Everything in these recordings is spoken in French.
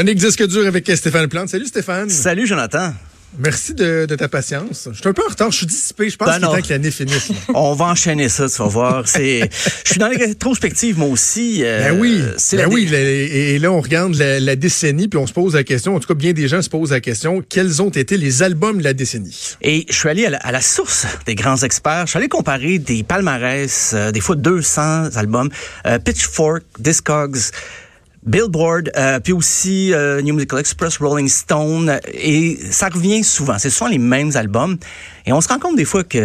Chronique disque dur avec Stéphane Plante. Salut Stéphane. Salut Jonathan. Merci de, ta patience. Je suis un peu en retard, je suis dissipé. Je pense ben qu'il est temps que l'année finisse. On va enchaîner ça, tu vas voir. Je suis dans les rétrospectives, moi aussi. Euh, ben oui, ben oui. Et là, on regarde la, décennie, puis on se pose la question. En tout cas, bien des gens se posent la question quels ont été les albums de la décennie? Et je suis allé à la, source des grands experts. Je suis allé comparer des palmarès, euh, des fois 200 albums, euh, Pitchfork, Discogs. Billboard, euh, puis aussi euh, New Musical Express, Rolling Stone, et ça revient souvent. C'est souvent les mêmes albums. Et on se rend compte des fois qu'on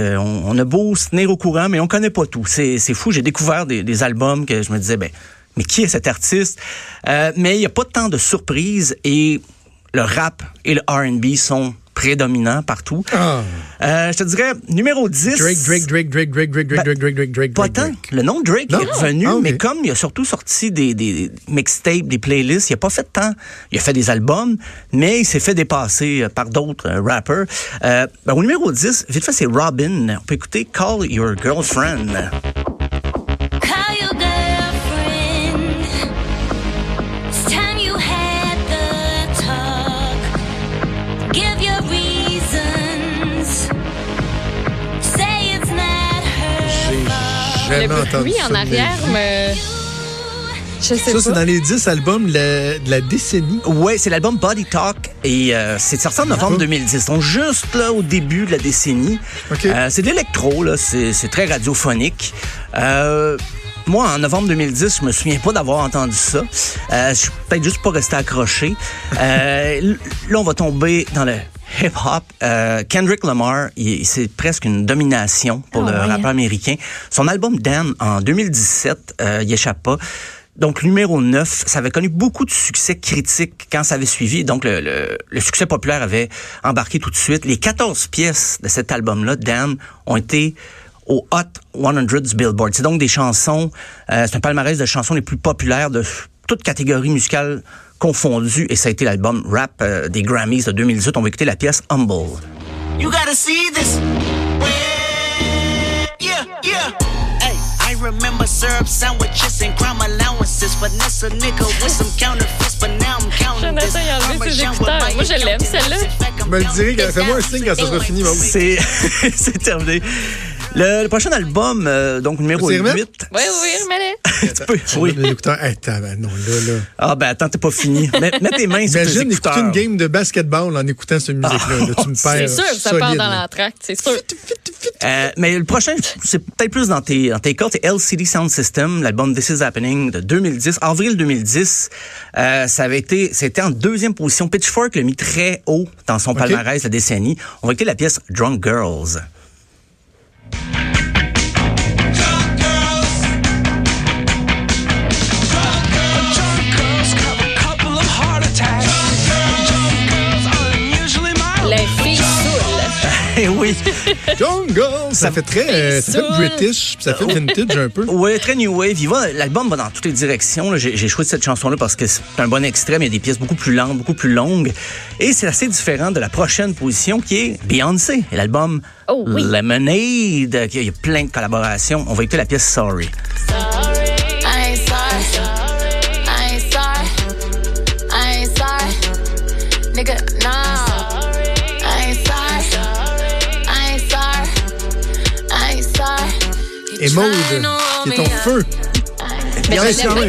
on a beau se tenir au courant, mais on connaît pas tout. C'est, c'est fou. J'ai découvert des, des, albums que je me disais, ben, mais qui est cet artiste? Euh, mais il n'y a pas tant de surprises et le rap et le R&B sont prédominant partout. Ah. Euh, je te dirais, numéro 10. Drake, Drake, Drake, Drake, Drake, Drake, Drake, Drake, Drake, Drake, Drake. Pas tant. Le nom Drake est revenu, ah, mais comme il a surtout sorti des, des mixtapes, des playlists, il a pas fait tant. Il a fait des albums, mais il s'est fait dépasser par d'autres rappers. Euh, ben, au numéro 10, vite fait, c'est Robin. On peut écouter Call Your Girlfriend. Le bruit en arrière. Je sais ça, c'est dans les 10 albums de la décennie. Oui, c'est l'album Body Talk et euh, c'est sorti en novembre 2010. Donc, juste là, au début de la décennie. Euh, c'est de l'électro, là. C'est très radiophonique. Euh, moi, en novembre 2010, je me souviens pas d'avoir entendu ça. Euh, je suis peut-être juste pas resté accroché. là, on va tomber dans le hip-hop. Euh, Kendrick Lamar, c'est presque une domination pour ah le rappeur américain. Son album Dan en 2017, euh, il échappe pas. Donc, numéro 9, ça avait connu beaucoup de succès critiques quand ça avait suivi. Donc, le, le, succès populaire avait embarqué tout de suite. Les 14 pièces de cet album-là, Dan, ont été au Hot 100 du Billboard. C'est donc des chansons, euh, c'est un palmarès de chansons les plus populaires de toute catégorie musicale et ça a été l'album rap euh, des Grammys de 2018. On va écouter la pièce Humble. You gotta see this. Yeah, yeah. Hey, I remember syrup sandwiches and crime allowances. Finesse a nigga with some counterfeits, but now I'm counting this. Moi, je l'aime, celle-là. Je me le dirais, fais-moi un signe quand ça sera fini, C'est, c'est terminé. Le, prochain album, euh, donc numéro 8. Oui, oui, remets-le. Tu peux, oui. L'écouteur, non, là, là. Ah, ben attends, t'es pas fini. Mets, mets tes mains sur Imagine écouter une game de basketball en écoutant cette musique-là. Ah, tu me perds. C'est sûr que ça part dans l'entracte, c'est sûr. Euh, mais le prochain, c'est peut-être plus dans tes, dans tes cordes, c'est LCD Sound System, l'album This Is Happening de 2010. Avril 2010, euh, ça avait été, c'était en deuxième position. Pitchfork l'a mis très haut dans son palmarès la décennie. On va écouter la pièce Drunk Girls. Oui. Jungle! Ça fait très euh, ça fait british, ça fait vintage un peu. Oui, très new wave. L'album va dans toutes les directions. J'ai choisi cette chanson-là parce que c'est un bon extrait, mais il y a des pièces beaucoup plus lentes, beaucoup plus longues. Et c'est assez différent de la prochaine position qui est Beyoncé et l'album oh, Lemonade. Il y a plein de collaborations. On va écouter la pièce Sorry. Nigga, et Maude, qui est ton feu. Bien,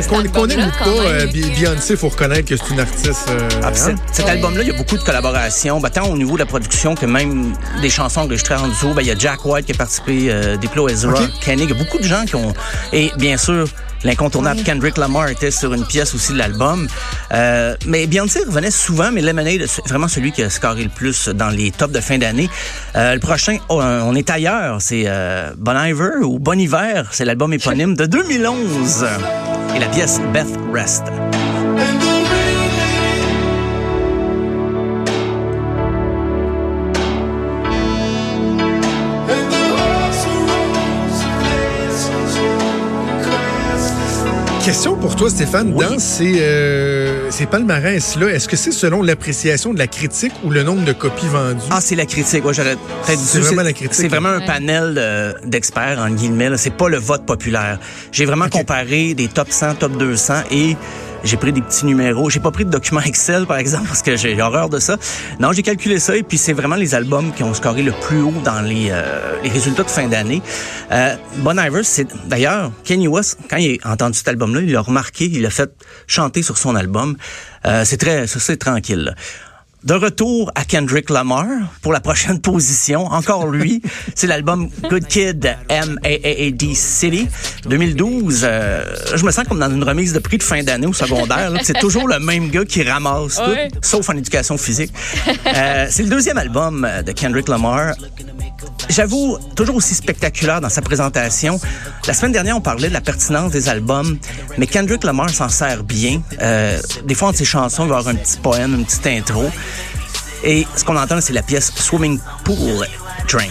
qu'on connaît ou pas, euh, Beyoncé, il faut reconnaître que c'est une artiste. Euh, ah, hein? Cet album-là, il y a beaucoup de collaborations, bah, tant au niveau de la production que même des chansons enregistrées en dessous. Ben, il y a Jack White qui a participé, euh, Diplo Ezra, Kenny. Il y a beaucoup de gens qui ont. Et bien sûr, L'incontournable Kendrick Lamar était sur une pièce aussi de l'album. Euh, mais Beyoncé revenait souvent, mais Lemonade, c'est vraiment celui qui a scoré le plus dans les tops de fin d'année. Euh, le prochain, oh, on est ailleurs, c'est euh, Bon Iver ou Bon Hiver, c'est l'album éponyme de 2011. Et la pièce Beth Rest. Question pour toi, Stéphane. Dans ces, euh, ces palmarès-là, est-ce que c'est selon l'appréciation de la critique ou le nombre de copies vendues? Ah, c'est la critique. Ouais, j'aurais C'est vraiment la critique. C'est vraiment un panel d'experts, en guillemets. C'est pas le vote populaire. J'ai vraiment comparé des top 100, top 200 et J'ai pris des petits numéros. J'ai pas pris de document Excel, par exemple, parce que j'ai horreur de ça. Non, j'ai calculé ça et puis c'est vraiment les albums qui ont scoré le plus haut dans les, euh, les résultats de fin d'année. Euh, bon Iver, c'est d'ailleurs Kenny West, quand il a entendu cet album-là, il l'a remarqué, il l'a fait chanter sur son album. Euh, c'est très, c'est tranquille. De retour à Kendrick Lamar pour la prochaine position. Encore lui, c'est l'album Good Kid M.A.A.A.D. City 2012. Euh, je me sens comme dans une remise de prix de fin d'année au secondaire. C'est toujours le même gars qui ramasse tout, sauf en éducation physique. Euh, c'est le deuxième album de Kendrick Lamar. J'avoue, toujours aussi spectaculaire dans sa présentation. La semaine dernière, on parlait de la pertinence des albums, mais Kendrick Lamar s'en sert bien. Euh, des fois, entre ses chansons, il va y avoir un petit poème, une petite intro. Et ce qu'on entend, c'est la pièce Swimming Pool Drink.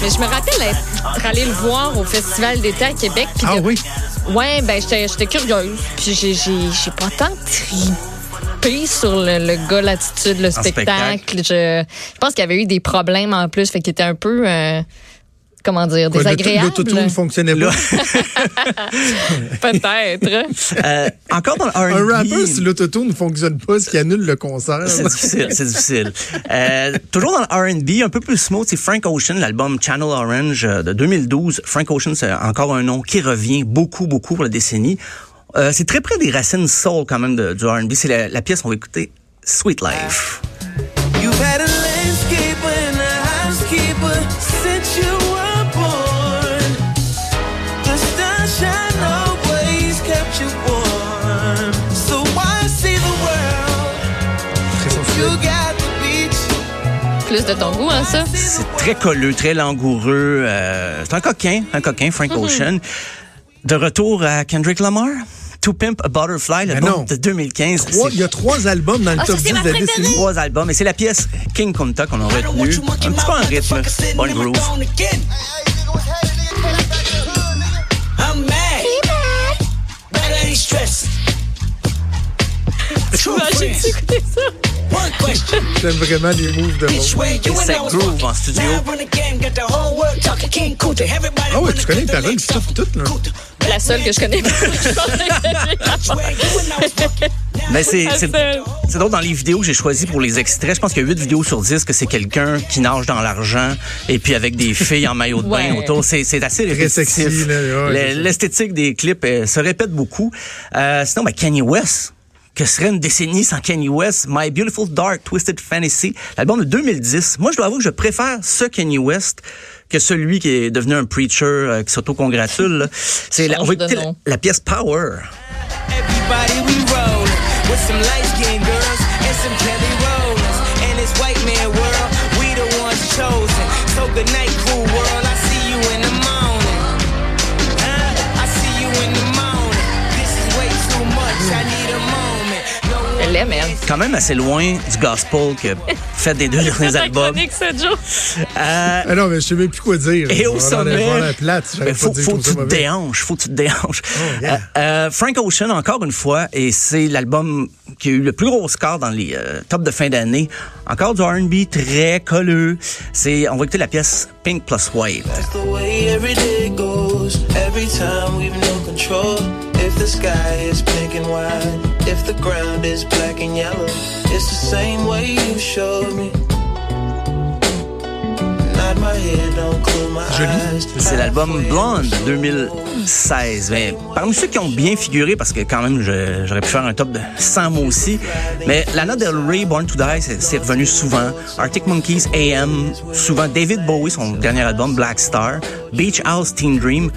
Mais je me rappelle être allé le voir au Festival d'été à Québec. Ah oui? Ouais, ben j'étais curieuse. Puis j'ai pas tant trippé sur le, le gars, l'attitude, le spectacle. Je, je, pense qu'il y avait eu des problèmes en plus, fait qu'il était un peu... Euh, comment dire, désagréable. L'autotune ne fonctionnait pas. Peut-être. Euh, encore dans le R&B. Un rapper, si l'autotune ne fonctionne pas, ce qui annule le concert. C'est difficile, c'est difficile. Euh, toujours dans le R&B, un peu plus smooth, c'est Frank Ocean, l'album Channel Orange euh, de 2012. Frank Ocean, c'est encore un nom qui revient beaucoup, beaucoup pour la décennie. Euh, c'est très près des racines soul quand même de, du R&B. C'est la, la, pièce, on va écouter, Sweet Life. You've had a Plus de ton goût, hein, ça? C'est très colleux, très langoureux. Euh, c'est un coquin, un coquin, Frank mm -hmm. Ocean. De retour à Kendrick Lamar. To Pimp a Butterfly, l'album de 2015. Trois, il y a trois albums dans le Ah, top 10 de la décennie. Trois albums. Et c'est la pièce King Kunta qu'on a retenu. Un petit peu en rythme. Bon groove. Ça. J'aime vraiment les moves de was groove en studio. Ah ouais, tu connais les paroles, links tout, off. tout, là. La seule que je connais. Mais c'est, c'est, c'est drôle, dans les vidéos que j'ai choisies pour les extraits, je pense qu'il y a 8 vidéos sur 10 que c'est quelqu'un qui nage dans l'argent et puis avec des filles en maillot de bain Ouais. autour. C'est, c'est assez répétitif. sexy, là, ouais, Le- c'est ça. l'esthétique des clips euh, se répète beaucoup. Euh, sinon, ben, Kanye West. Que serait une décennie sans Kanye West? My Beautiful Dark Twisted Fantasy, l'album de 2010. Moi, je dois avouer que je préfère ce Kanye West que celui qui est devenu un preacher euh, qui s'auto-congratule. là. C'est la, on va écouter la, pièce Power. Everybody we roll with some light girls and some Kelly Rollers. And this white man world, we the ones chosen. So good night, Quand même assez loin du gospel que fait des deux derniers albums. Euh, non, mais je sais même plus quoi dire. Et au sommet, ben, faut, faut que tu te déhanches, faut que tu te déhanches. Oh, yeah. Euh, euh, Frank Ocean, encore une fois, et c'est l'album qui a eu le plus gros score dans les euh, tops de fin d'année. Encore du R&B très colleux. C'est, on va écouter la pièce Pink Plus White. If the sky is pink and white, if the ground is black and yellow, it's the same way you showed me. Eyes. C'est l'album Blonde 2016. Mais parmi ceux qui ont bien figuré, parce que quand même, j'aurais pu faire un top de 100 mots aussi, mais Lana Del Rey, Born to Die, c'est c'est revenu souvent. Arctic Monkeys, AM, souvent. David Bowie, son dernier album, Black Star. Beach House, Teen Dream.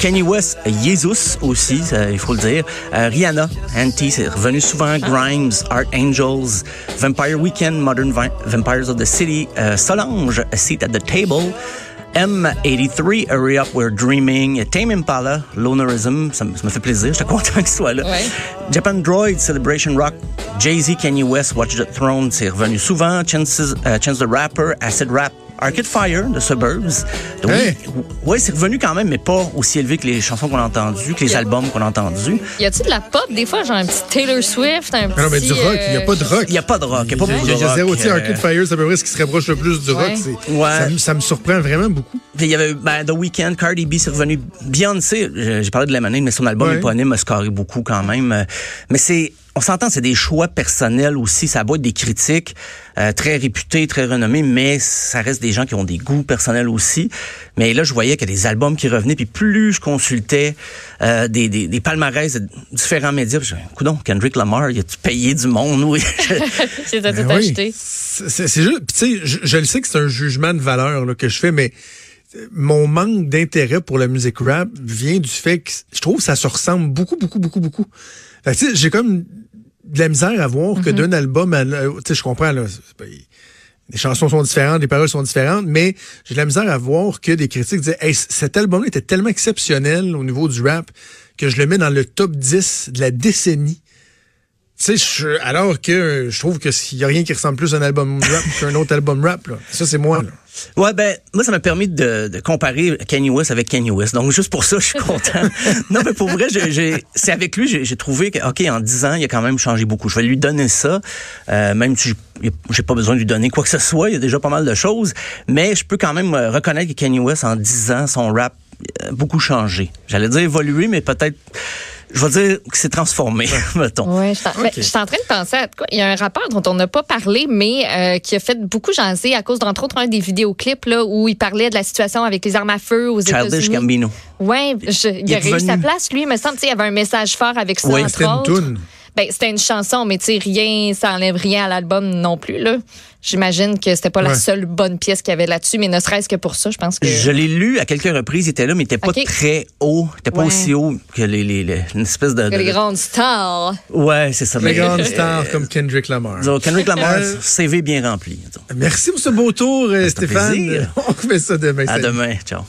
Kanye West, Jesus aussi, ça, il faut le dire. Euh, Rihanna, Anti, c'est revenu souvent. Grimes, Art Angels, Vampire Weekend, Modern Vi- Vampires of the City, euh, Solange, A Seat at the Table. M83, Hurry Up, We're Dreaming, Tame Impala, Lonerism, ça, me- ça me fait plaisir, j'étais content qu'il soit là. Ouais. Japan Droid, Celebration Rock, Jay-Z, Kanye West, Watch the Throne, c'est revenu souvent. Chances, euh, Chance the Rapper, Acid Rap, Arcade Fire de Suburbs. Oui, Hey. ouais, c'est revenu quand même, mais pas aussi élevé que les chansons qu'on a entendues, que les albums qu'on a entendus. Y a-tu de la pop des fois, genre un petit Taylor Swift, un petit. Non, mais du rock, il n'y a pas de euh, rock. Il n'y a pas de rock. Il n'y a pas Il y a- beaucoup il y a, de rock, zéro. Tu sais, euh, Arcade Fire, c'est à peu près ce qui se rapproche le plus du rock. Ouais. C'est- Ouais. Ça, me- ça me surprend vraiment beaucoup. Il y avait ben, The Weeknd, Cardi B, c'est revenu. Beyoncé, j'ai j'ai parlé de Lemonade, mais son album Ouais. éponyme a scoré beaucoup quand même. Euh, Mais c'est, on s'entend, c'est des choix personnels aussi. Ça être des critiques euh, très réputés, très renommés, mais ça reste des gens qui ont des goûts personnels aussi. Mais là, je voyais qu'il y a des albums qui revenaient, puis plus je consultais euh, des, des, des palmarès de différents médias, je coudon, Kendrick Lamar, il a-tu payé du monde? Oui. Tout Ben oui. acheté. C'est c'est juste, puis tu sais, je, je le sais que c'est un jugement de valeur là, que je fais, mais mon manque d'intérêt pour la musique rap vient du fait que je trouve que ça se ressemble beaucoup, beaucoup, beaucoup, beaucoup. J'ai comme de la misère à voir que d'un album, à sais, je comprends là, les chansons sont différentes, les paroles sont différentes, mais j'ai de la misère à voir que des critiques disaient, hey, cet album-là était tellement exceptionnel au niveau du rap que je le mets dans le top 10 de la décennie. Tu sais, je- alors que je trouve que s'il y a rien qui ressemble plus à un album rap qu'un autre album rap, là. Ça, c'est moi, là. Ouais, ben, moi, ça m'a permis de, de comparer Kanye West avec Kanye West. Donc, juste pour ça, je suis content. non, mais pour vrai, j'ai- j'ai- c'est avec lui, j'ai j'ai trouvé que, OK, en 10 ans, il a quand même changé beaucoup. Je vais lui donner ça, euh, même si j'ai- j'ai pas besoin de lui donner quoi que ce soit. Il y a déjà pas mal de choses. Mais je peux quand même euh, reconnaître que Kanye West, en 10 ans, son rap a beaucoup changé. J'allais dire évolué, mais peut-être, je vais dire que c'est transformé, mettons. Ouais, je suis en- mais je suis en train de penser à quoi. Il y a un rappeur dont on n'a pas parlé, mais euh, qui a fait beaucoup jaser à cause d'entre autres un des vidéoclips là où il parlait de la situation avec les armes à feu aux Childish États-Unis. Gambino. Ouais, je- il, est a réussi sa place lui, il me semble, tu sais, il y avait un message fort avec ça Oui, entre c'était une autres. toune. Ben, c'était une chanson, mais tu sais, rien, ça enlève rien à l'album non plus là. J'imagine que c'était pas la seule bonne pièce qu'il y avait là-dessus, mais ne serait-ce que pour ça, je pense que. Je l'ai lu à quelques reprises, il était là, mais il était pas très haut. Il était pas Ouais. aussi haut que les, les, les- une espèce de... que les de- grandes stars. Ouais, c'est ça. Les mais- grandes stars comme Kendrick Lamar. Disons, Kendrick Lamar, Euh, CV bien rempli. Merci pour ce beau tour, euh, Stéphane. On fait ça demain. À salut. demain. Ciao.